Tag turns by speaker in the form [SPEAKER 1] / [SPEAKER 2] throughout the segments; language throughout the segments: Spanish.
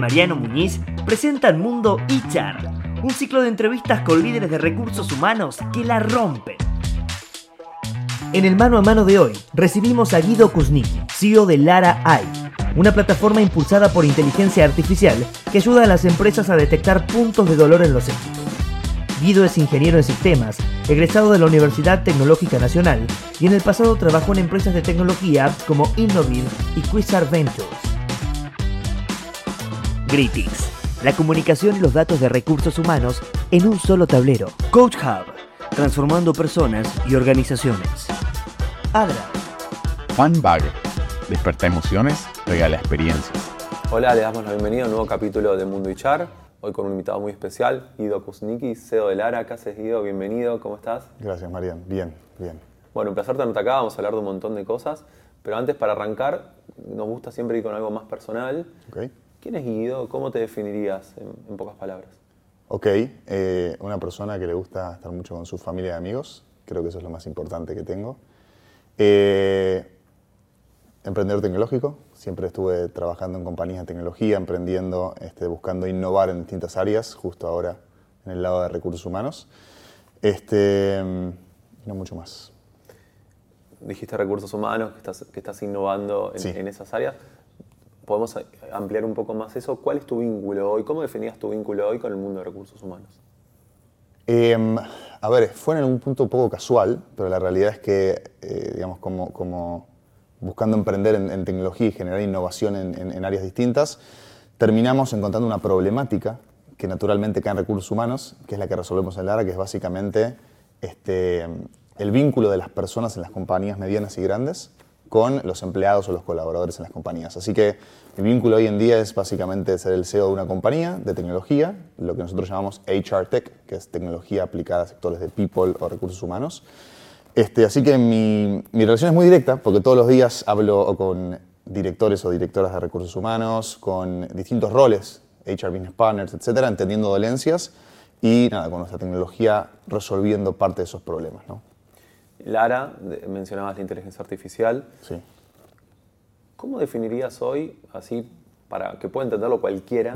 [SPEAKER 1] Mariano Muñiz presentan Mundo HR, un ciclo de entrevistas con líderes de recursos humanos que la rompen. En el mano a mano de hoy recibimos a Guido Kuznik, CEO de Lara AI, una plataforma impulsada por inteligencia artificial que ayuda a las empresas a detectar puntos de dolor en los equipos. Guido es ingeniero en sistemas, egresado de la Universidad Tecnológica Nacional y en el pasado trabajó en empresas de tecnología como Innovid y Quasar Ventures. Greetings, la comunicación y los datos de recursos humanos en un solo tablero. Coach Hub, transformando personas y organizaciones. Adra.
[SPEAKER 2] Funbag, desperta emociones, regala experiencias.
[SPEAKER 3] Hola, le damos la bienvenida a un nuevo capítulo de Mundo Char. Hoy con un invitado muy especial, Guido Kuznicki, CEO de Lara. ¿Qué haces, Guido? Bienvenido, ¿cómo estás?
[SPEAKER 4] Gracias, Marian. Bien, bien.
[SPEAKER 3] Bueno, un placer tenerte acá, vamos a hablar de un montón de cosas. Pero antes, para arrancar, nos gusta siempre ir con algo más personal.
[SPEAKER 4] Okay.
[SPEAKER 3] ¿Quién es Guido? ¿Cómo te definirías en, pocas palabras?
[SPEAKER 4] Ok, eh, una persona que le gusta estar mucho con su familia y amigos. Creo que eso es lo más importante que tengo. Eh, emprendedor tecnológico, siempre estuve trabajando en compañías de tecnología, emprendiendo, este, buscando innovar en distintas áreas, justo ahora en el lado de recursos humanos. Este, no mucho más.
[SPEAKER 3] Dijiste recursos humanos, que estás, que estás innovando en, esas áreas. ¿Podemos ampliar un poco más eso? ¿Cuál es tu vínculo hoy? ¿Cómo definías tu vínculo hoy con el mundo de recursos humanos?
[SPEAKER 4] Em, a ver, fue en algún punto un poco casual, pero la realidad es que, eh, digamos, como, buscando emprender en, tecnología y generar innovación en, áreas distintas, terminamos encontrando una problemática que naturalmente cae en recursos humanos, que es la que resolvemos en Lara, que es básicamente este, el vínculo de las personas en las compañías medianas y grandes con los empleados o los colaboradores en las compañías. Así que el vínculo hoy en día es básicamente ser el CEO de una compañía de tecnología, lo que nosotros llamamos HR Tech, que es tecnología aplicada a sectores de people o recursos humanos, este, así que mi, mi, relación es muy directa porque todos los días hablo con directores o directoras de recursos humanos, con distintos roles, HR Business Partners, etcétera, entendiendo dolencias y nada, con nuestra tecnología resolviendo parte de esos problemas.
[SPEAKER 3] Lara, mencionabas la inteligencia artificial.
[SPEAKER 4] Sí.
[SPEAKER 3] ¿Cómo definirías hoy, así para que pueda entenderlo cualquiera,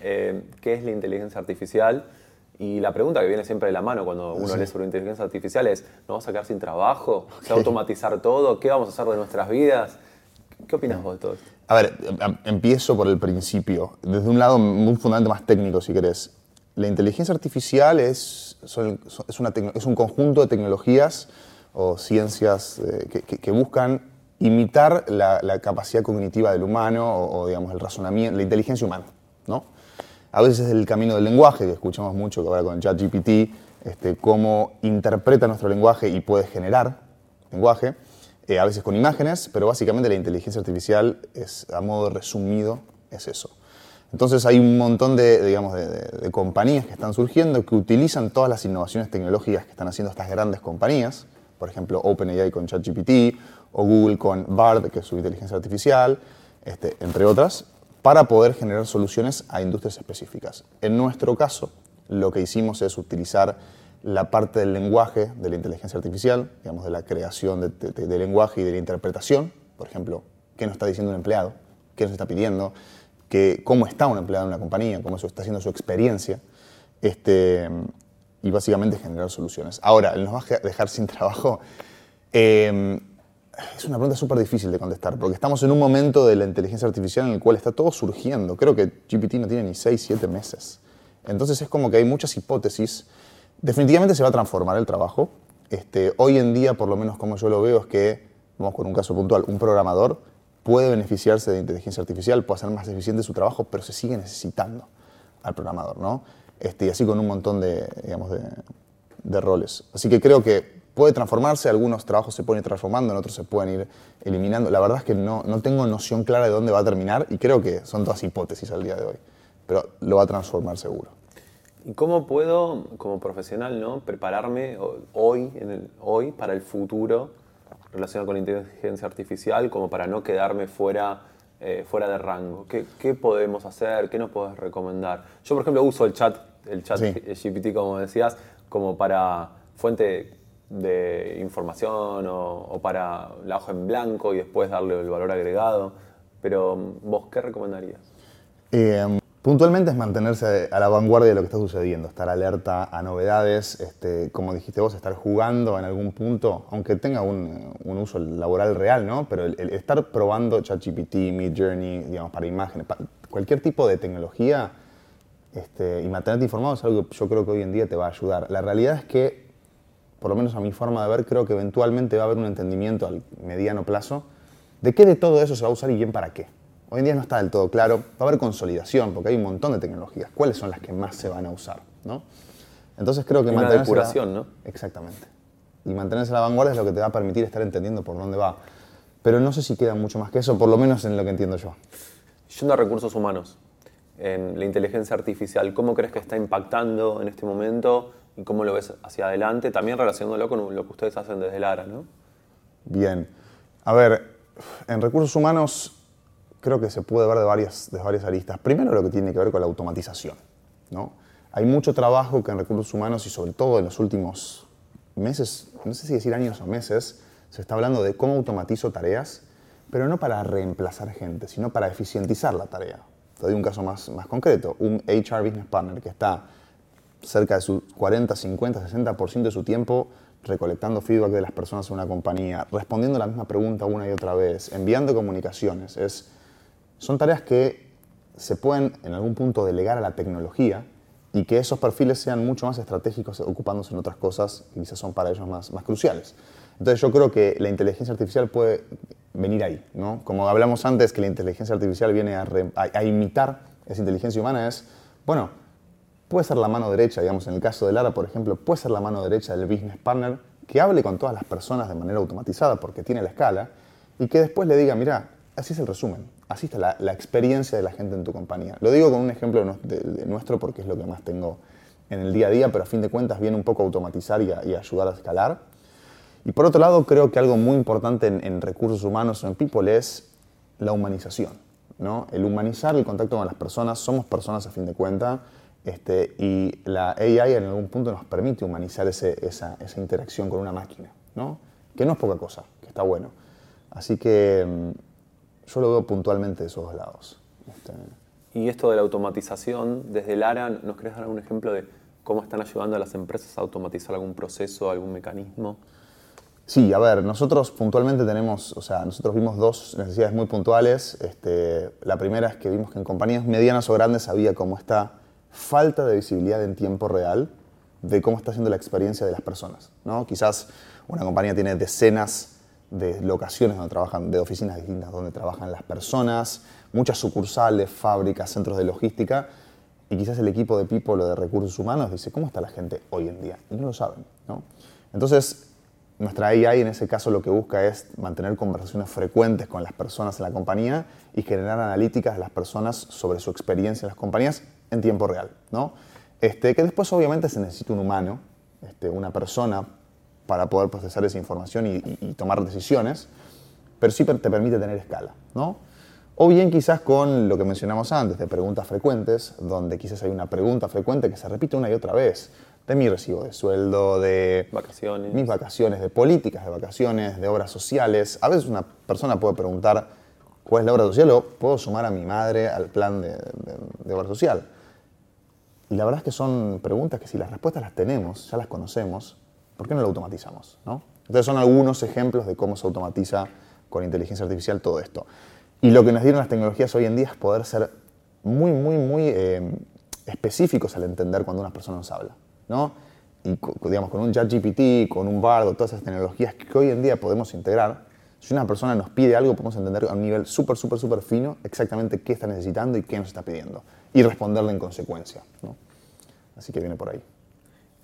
[SPEAKER 3] eh, qué es la inteligencia artificial? Y la pregunta que viene siempre de la mano cuando uno lee sobre inteligencia artificial es, ¿nos vamos a quedar sin trabajo? ¿Se va a automatizar todo? ¿Qué vamos a hacer de nuestras vidas? ¿Qué opinas vos de todo esto?
[SPEAKER 4] A ver, em, empiezo por el principio. Desde un lado, un fundamento más técnico, si querés. La inteligencia artificial es, es, una es un conjunto de tecnologías o ciencias eh, que, buscan imitar la, capacidad cognitiva del humano o, o, digamos, el razonamiento, la inteligencia humana, ¿no? A veces es el camino del lenguaje, que escuchamos mucho que ahora con ChatGPT, este, cómo interpreta nuestro lenguaje y puede generar lenguaje, eh, a veces con imágenes, pero básicamente la inteligencia artificial es, a modo resumido, es eso. Entonces hay un montón de, digamos, de, compañías que están surgiendo que utilizan todas las innovaciones tecnológicas que están haciendo estas grandes compañías, por ejemplo OpenAI con ChatGPT o Google con Bard, que es su inteligencia artificial, este, entre otras, para poder generar soluciones a industrias específicas. En nuestro caso, lo que hicimos es utilizar la parte del lenguaje de la inteligencia artificial, digamos, de la creación de, lenguaje y de la interpretación, por ejemplo, qué nos está diciendo un empleado, qué nos está pidiendo, que, cómo está un empleado en una compañía, cómo está haciendo su experiencia, este, y básicamente generar soluciones. Ahora, ¿nos va a dejar sin trabajo? Eh, es una pregunta súper difícil de contestar, porque estamos en un momento de la inteligencia artificial en el cual está todo surgiendo. Creo que GPT no tiene ni 6, 7 meses. Entonces es como que hay muchas hipótesis. Definitivamente se va a transformar el trabajo. Este, hoy en día, por lo menos como yo lo veo, es que, vamos con un caso puntual, un programador puede beneficiarse de inteligencia artificial, puede hacer más eficiente su trabajo, pero se sigue necesitando al programador, ¿no? Este, y así con un montón de, digamos, de, roles. Así que creo que puede transformarse, algunos trabajos se pueden ir transformando, en otros se pueden ir eliminando. La verdad es que no, no tengo noción clara de dónde va a terminar y creo que son todas hipótesis al día de hoy, pero lo va a transformar seguro.
[SPEAKER 3] ¿Y cómo puedo, como profesional, ¿no? prepararme hoy, en el, hoy para el futuro relacionado con la inteligencia artificial, como para no quedarme fuera, eh, fuera de rango? ¿Qué, ¿Qué, podemos hacer? ¿Qué nos puedes recomendar? Yo, por ejemplo, uso el chat, el chat GPT, como decías, como para fuente de información o, para la hoja en blanco y después darle el valor agregado. Pero vos, ¿qué recomendarías?
[SPEAKER 4] Eh, puntualmente es mantenerse a la vanguardia de lo que está sucediendo, estar alerta a novedades, este, como dijiste vos, estar jugando en algún punto, aunque tenga un, uso laboral real, ¿no? Pero estar probando ChatGPT, Midjourney, digamos, para imágenes, cualquier tipo de tecnología este, y mantenerte informado es algo que yo creo que hoy en día te va a ayudar. La realidad es que, por lo menos a mi forma de ver, creo que eventualmente va a haber un entendimiento al mediano plazo de qué de todo eso se va a usar y bien para qué. Hoy en día no está del todo claro. Va a haber consolidación, porque hay un montón de tecnologías. ¿Cuáles son las que más se van a usar? ¿no? Entonces creo que
[SPEAKER 3] Una
[SPEAKER 4] mantenerse... la-
[SPEAKER 3] ¿no?
[SPEAKER 4] Exactamente. Y mantenerse a la vanguardia es lo que te va a permitir estar entendiendo por dónde va. Pero no sé si queda mucho más que eso, por lo menos en lo que entiendo yo.
[SPEAKER 3] Yendo a recursos humanos, en la inteligencia artificial, ¿cómo crees que está impactando en este momento y cómo lo ves hacia adelante? También relacionándolo con lo que ustedes hacen desde Lara, ¿no?
[SPEAKER 4] Bien. A ver, en recursos humanos creo que se puede ver de varias, de varias aristas. Primero lo que tiene que ver con la automatización. ¿no? Hay mucho trabajo que en recursos humanos y sobre todo en los últimos meses, no sé si decir años o meses, se está hablando de cómo automatizo tareas, pero no para reemplazar gente, sino para eficientizar la tarea. Te doy un caso más, más concreto. Un HR Business Partner que está cerca de su 40, 50, 60% de su tiempo recolectando feedback de las personas en una compañía, respondiendo la misma pregunta una y otra vez, enviando comunicaciones. Es, son tareas que se pueden en algún punto delegar a la tecnología y que esos perfiles sean mucho más estratégicos ocupándose en otras cosas que quizás son para ellos más, más cruciales. Entonces yo creo que la inteligencia artificial puede venir ahí, ¿no? Como hablamos antes que la inteligencia artificial viene a, imitar esa inteligencia humana es, bueno, puede ser la mano derecha, digamos, en el caso de Lara, por ejemplo, puede ser la mano derecha del business partner que hable con todas las personas de manera automatizada porque tiene la escala y que después le diga, mira, así es el resumen, así está la, experiencia de la gente en tu compañía. Lo digo con un ejemplo de, nues- de- de nuestro porque es lo que más tengo en el día a día, pero a fin de cuentas viene un poco a automatizar y a, ayudar a escalar. Y por otro lado, creo que algo muy importante en, en recursos humanos o en people es la humanización. ¿no? El humanizar el contacto con las personas, somos personas a fin de cuentas, este, y la AI en algún punto nos permite humanizar ese- esa, esa interacción con una máquina, ¿no? que no es poca cosa, que está bueno. Así que mm, yo lo veo puntualmente de esos dos lados. Este,
[SPEAKER 3] Y esto de la automatización, desde Lara, ¿nos querés dar algún ejemplo de cómo están ayudando a las empresas a automatizar algún proceso, algún mecanismo?
[SPEAKER 4] Sí, a ver, nosotros puntualmente tenemos, o sea, nosotros vimos dos necesidades muy puntuales. Este, la primera es que vimos que en compañías medianas o grandes había como esta falta de visibilidad en tiempo real de cómo está siendo la experiencia de las personas. ¿no? Quizás una compañía tiene decenas de locaciones donde trabajan, de oficinas distintas donde trabajan las personas, muchas sucursales, fábricas, centros de logística, y quizás el equipo de people o de recursos humanos dice, ¿cómo está la gente hoy en día? Y no lo saben. ¿no? Entonces, nuestra AI en ese caso lo que busca es mantener conversaciones frecuentes con las personas en la compañía y generar analíticas de las personas sobre su experiencia en las compañías en tiempo real. ¿no? Este, que después obviamente se necesita un humano, este, una persona para poder procesar esa información y, y- y tomar decisiones, pero sí te permite tener escala. ¿no? O bien quizás con lo que mencionamos antes, de preguntas frecuentes, donde quizás hay una pregunta frecuente que se repite una y otra vez, de mi recibo de sueldo, de
[SPEAKER 3] Vacaciones.
[SPEAKER 4] mis vacaciones, de políticas de vacaciones, de obras sociales. A veces una persona puede preguntar cuál es la obra social o puedo sumar a mi madre al plan de, de- de obra social. Y la verdad es que son preguntas que si las respuestas las tenemos, ya las conocemos, ¿por qué no lo automatizamos? ¿no? Entonces son algunos ejemplos de cómo se automatiza con inteligencia artificial todo esto. Y lo que nos dieron las tecnologías hoy en día es poder ser muy, muy, muy eh, específicos al entender cuando una persona nos habla. ¿no? Y digamos, con un ChatGPT, con un Bardo, todas esas tecnologías que hoy en día podemos integrar, si una persona nos pide algo, podemos entender a un nivel súper, súper, súper fino exactamente qué está necesitando y qué nos está pidiendo. Y responderle en consecuencia. ¿no? Así que viene por ahí.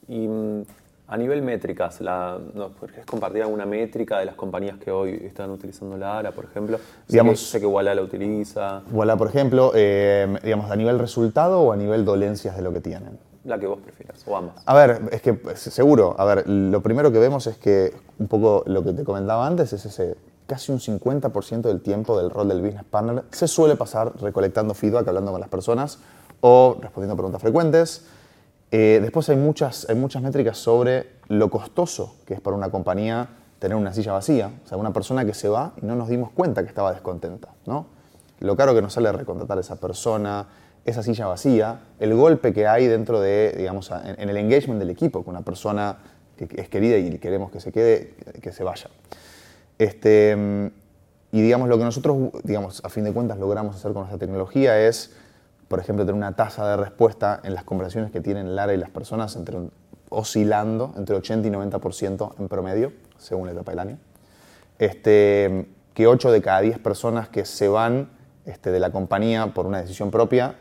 [SPEAKER 3] Mm, a nivel métricas, la, ¿nos querés compartir alguna métrica de las compañías que hoy están utilizando Lara, por ejemplo? Sé
[SPEAKER 4] Digamos-
[SPEAKER 3] que, sé que Walla la utiliza,
[SPEAKER 4] Voilà, por ejemplo, eh, digamos, a nivel resultado o a nivel dolencias de lo que tienen.
[SPEAKER 3] la que vos prefieras, o ambas.
[SPEAKER 4] A ver, es que seguro, a ver, lo primero que vemos es que un poco lo que te comentaba antes es ese casi un 50% del tiempo del rol del business partner se suele pasar recolectando feedback, hablando con las personas o respondiendo preguntas frecuentes. Eh, después hay muchas, métricas sobre lo costoso que es para una compañía tener una silla vacía, o sea, una persona que se va y no nos dimos cuenta que estaba descontenta, ¿no? lo caro que nos sale recontratar a esa persona, esa silla vacía, el golpe que hay dentro de, digamos, en, el engagement del equipo, con una persona que es querida y queremos que se quede, que se vaya. Este, y digamos, lo que nosotros, digamos, a fin de cuentas logramos hacer con nuestra tecnología es, por ejemplo, tener una tasa de respuesta en las conversaciones que tienen Lara y las personas entre, oscilando entre 80 y 90% en promedio, según la etapa del año. Este, que 8 de cada 10 personas que se van este, de la compañía por una decisión propia,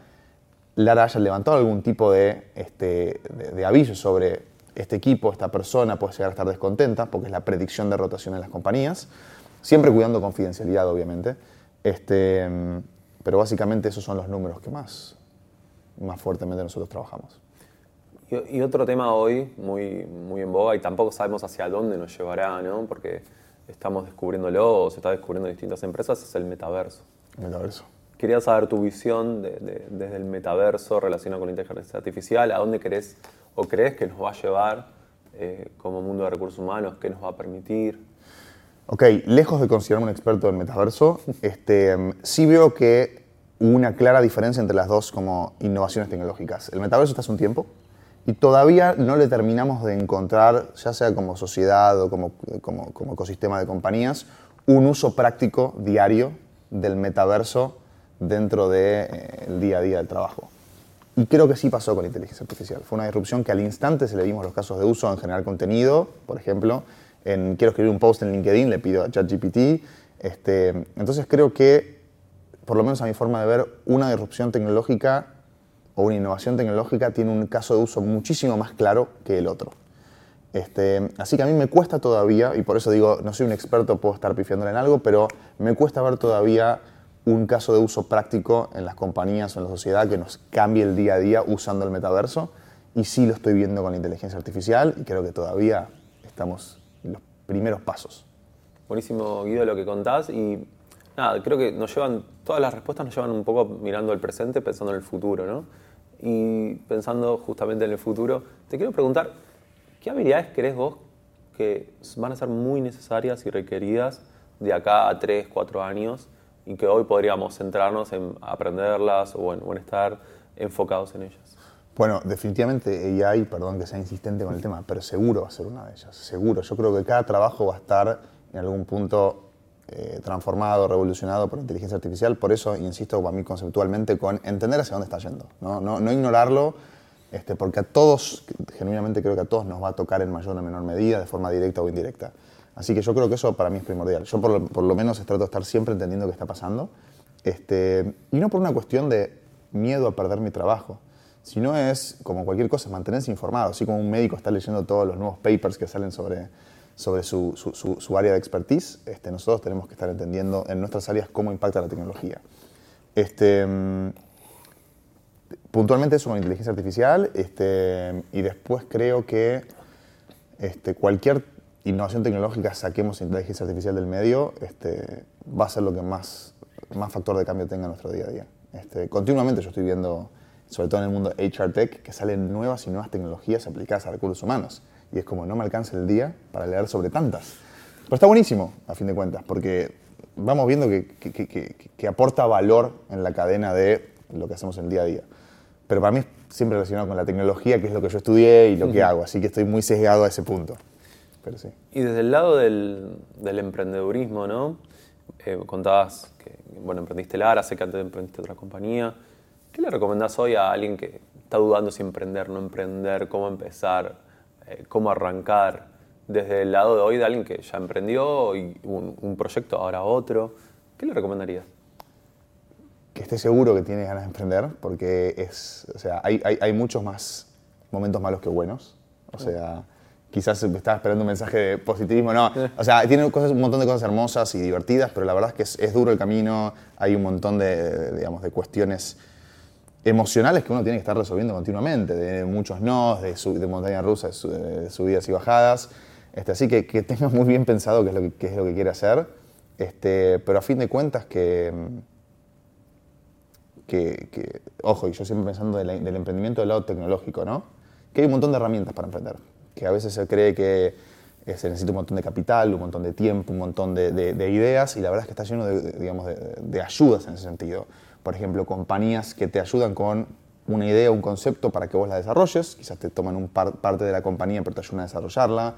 [SPEAKER 4] Lara haya levantado algún tipo de, este, de, de aviso sobre este equipo, esta persona puede llegar a estar descontenta, porque es la predicción de rotación en las compañías, siempre cuidando confidencialidad, obviamente. Este, pero básicamente esos son los números que más, más fuertemente nosotros trabajamos.
[SPEAKER 3] Y, y, otro tema hoy muy, muy en boga y tampoco sabemos hacia dónde nos llevará, ¿no? porque estamos descubriéndolo o se está descubriendo en distintas empresas, es el metaverso.
[SPEAKER 4] Metaverso.
[SPEAKER 3] Quería saber tu visión de, de, desde el metaverso relacionado con la inteligencia artificial, a dónde querés o crees que nos va a llevar eh, como mundo de recursos humanos, qué nos va a permitir.
[SPEAKER 4] Ok, lejos de considerarme un experto en metaverso, este, sí veo que una clara diferencia entre las dos como innovaciones tecnológicas. El metaverso está hace un tiempo y todavía no le terminamos de encontrar, ya sea como sociedad o como, como, ecosistema de compañías, un uso práctico diario del metaverso dentro del de, eh, día a día del trabajo. Y creo que sí pasó con la inteligencia artificial. Fue una disrupción que al instante se le dimos los casos de uso en generar contenido, por ejemplo, en quiero escribir un post en LinkedIn, le pido a ChatGPT. Este, entonces creo que, por lo menos a mi forma de ver, una disrupción tecnológica o una innovación tecnológica tiene un caso de uso muchísimo más claro que el otro. Este, así que a mí me cuesta todavía, y por eso digo, no soy un experto, puedo estar pifiándole en algo, pero me cuesta ver todavía un caso de uso práctico en las compañías o en la sociedad que nos cambie el día a día usando el metaverso. Y sí lo estoy viendo con la inteligencia artificial y creo que todavía estamos primeros pasos.
[SPEAKER 3] Buenísimo, Guido, lo que contás. Y nada, creo que nos llevan, todas las respuestas nos llevan un poco mirando el presente, pensando en el futuro, ¿no? Y pensando justamente en el futuro, te quiero preguntar, ¿qué habilidades crees vos que van a ser muy necesarias y requeridas de acá a 3, 4 años? y que hoy podríamos centrarnos en aprenderlas o en, o en estar enfocados en ellas?
[SPEAKER 4] Bueno, definitivamente AI, perdón que sea insistente con el tema, pero seguro va a ser una de ellas, seguro. Yo creo que cada trabajo va a estar en algún punto eh, transformado, revolucionado por inteligencia artificial, por eso insisto para mí conceptualmente con entender hacia dónde está yendo, no, no, no ignorarlo, este, porque a todos, genuinamente creo que a todos nos va a tocar en mayor o menor medida, de forma directa o indirecta. Así que yo creo que eso para mí es primordial. Yo por lo, por lo menos trato de estar siempre entendiendo qué está pasando. Este, y no por una cuestión de miedo a perder mi trabajo, sino es, como cualquier cosa, mantenerse informado. Así como un médico está leyendo todos los nuevos papers que salen sobre, sobre su, su, su, área de expertise, este, nosotros tenemos que estar entendiendo en nuestras áreas cómo impacta la tecnología. Este, puntualmente eso con inteligencia artificial este, y después creo que este, cualquier innovación tecnológica, saquemos inteligencia artificial del medio, este, va a ser lo que más, más factor de cambio tenga en nuestro día a día. Este, continuamente yo estoy viendo, sobre todo en el mundo HR Tech, que salen nuevas y nuevas tecnologías aplicadas a recursos humanos. Y es como, no me alcanza el día para leer sobre tantas. Pero está buenísimo, a fin de cuentas, porque vamos viendo que, que, que, que aporta valor en la cadena de lo que hacemos en el día a día. Pero para mí es siempre relacionado con la tecnología, que es lo que yo estudié y lo que hago, así que estoy muy sesgado a ese punto. Pero sí.
[SPEAKER 3] Y desde el lado del, del emprendedurismo, ¿no? Eh, contabas que, bueno, emprendiste Lara, sé que antes emprendiste otra compañía. ¿Qué le recomendás hoy a alguien que está dudando si emprender, no emprender, cómo empezar, eh, cómo arrancar? Desde el lado de hoy de alguien que ya emprendió y un, un proyecto, ahora otro, ¿qué le recomendarías?
[SPEAKER 4] Que esté seguro que tiene ganas de emprender, porque es, o sea, hay, hay, hay muchos más momentos malos que buenos. O sea, quizás estaba esperando un mensaje de positivismo, no. O sea, tiene cosas, un montón de cosas hermosas y divertidas, pero la verdad es que es, es duro el camino, hay un montón de, digamos, de cuestiones emocionales que uno tiene que estar resolviendo continuamente, de muchos no, de, de montaña rusa, de, su, de, subidas y bajadas. Este, así que, que tenga muy bien pensado qué es lo que, es lo que quiere hacer, este, pero a fin de cuentas que, que, ojo, y yo siempre pensando del emprendimiento del lado tecnológico, ¿no? Que hay un montón de herramientas para emprender que a veces se cree que eh, se necesita un montón de capital, un montón de tiempo, un montón de, de- de ideas y la verdad es que está lleno de, digamos, de ayudas en ese sentido. Por ejemplo, compañías que te ayudan con una idea, un concepto para que vos la desarrolles, quizás te toman un par- parte de la compañía pero te ayudan a desarrollarla.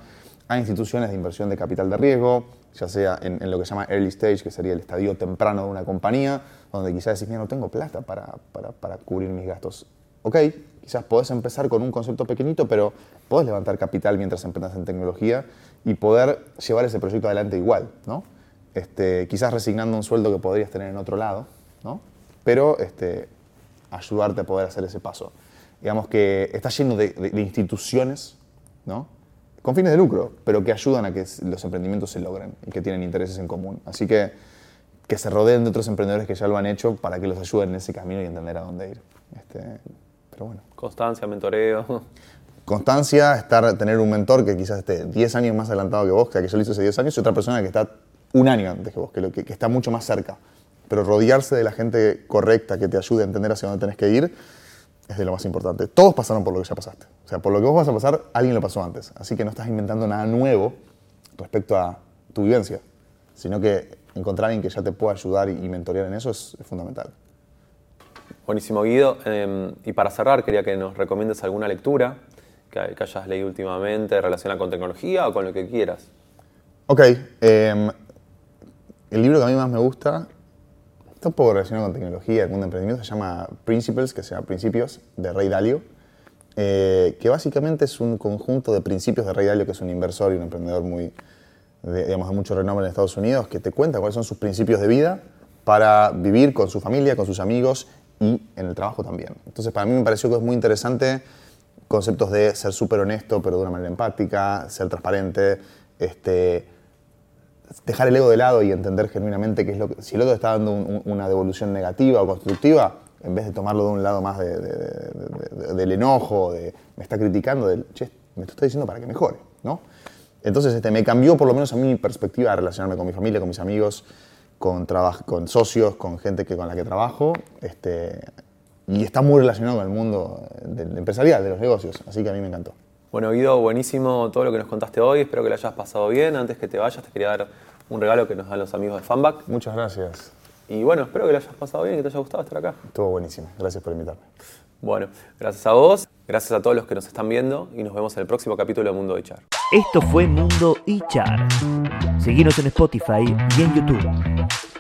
[SPEAKER 4] Hay instituciones de inversión de capital de riesgo, ya sea en, en lo que se llama early stage, que sería el estadio temprano de una compañía, donde quizás decís, mira, no tengo plata para, para, para cubrir mis gastos. Ok, quizás podés empezar con un concepto pequeñito, pero podés levantar capital mientras emprendas en tecnología y poder llevar ese proyecto adelante igual, ¿no? Este, quizás resignando un sueldo que podrías tener en otro lado, ¿no? Pero este, ayudarte a poder hacer ese paso. Digamos que está lleno de, de- de instituciones, ¿no? Con fines de lucro, pero que ayudan a que los emprendimientos se logren y que tienen intereses en común. Así que que se rodeen de otros emprendedores que ya lo han hecho para que los ayuden en ese camino y entender a dónde ir. Este, pero bueno.
[SPEAKER 3] Constancia, mentoreo.
[SPEAKER 4] Constancia, estar, tener un mentor que quizás esté 10 años más adelantado que vos, que yo lo hice hace 10 años, y otra persona que está un año antes que vos, que, lo- que- que está mucho más cerca. Pero rodearse de la gente correcta que te ayude a entender hacia dónde tenés que ir es de lo más importante. Todos pasaron por lo que ya pasaste. O sea, por lo que vos vas a pasar, alguien lo pasó antes. Así que no estás inventando nada nuevo respecto a tu vivencia, sino que encontrar a alguien que ya te pueda ayudar y, mentorear en eso es- es fundamental.
[SPEAKER 3] Buenísimo, Guido. Eh, y para cerrar, quería que nos recomiendes alguna lectura que, que hayas leído últimamente relacionada con tecnología o con lo que quieras.
[SPEAKER 4] Ok, em, el libro que a mí más me gusta está un poco relacionado con tecnología, de emprendimiento, se llama Principles, que se llama Principios, de Ray Dalio, eh, que básicamente es un conjunto de principios de Ray Dalio, que es un inversor y un emprendedor muy, de, digamos, de mucho renombre en Estados Unidos, que te cuenta cuáles son sus principios de vida para vivir con su familia, con sus amigos y en el trabajo también. Entonces, para mí me pareció que es muy interesante conceptos de ser súper honesto, pero de una manera empática, ser transparente, este, dejar el ego de lado y entender genuinamente qué es lo que, si el otro está dando un- un- una devolución negativa o constructiva, en vez de tomarlo de un lado más de- de- de- de- del enojo, de me está criticando, del, me está diciendo para que mejore, ¿no? Entonces este, me cambió por lo menos a mí mi perspectiva de relacionarme con mi familia, con mis amigos, con, con socios, con gente que, con la que trabajo, este, y está muy relacionado con el mundo eh, del empresarial, de los negocios, así que a mí me encantó.
[SPEAKER 3] Bueno, Guido, buenísimo todo lo que nos contaste hoy. Espero que lo hayas pasado bien. Antes que te vayas, te quería dar un regalo que nos dan los amigos de Fanback.
[SPEAKER 4] Muchas gracias,
[SPEAKER 3] Y bueno, espero que lo hayas pasado bien, que te haya gustado estar acá.
[SPEAKER 4] estuvo buenísimo, gracias por invitarme.
[SPEAKER 3] Bueno, gracias a vos, gracias a todos los que nos están viendo y nos vemos en el próximo capítulo de Mundo de Char.
[SPEAKER 1] Esto fue Mundo HR. Seguinos en Spotify y en YouTube.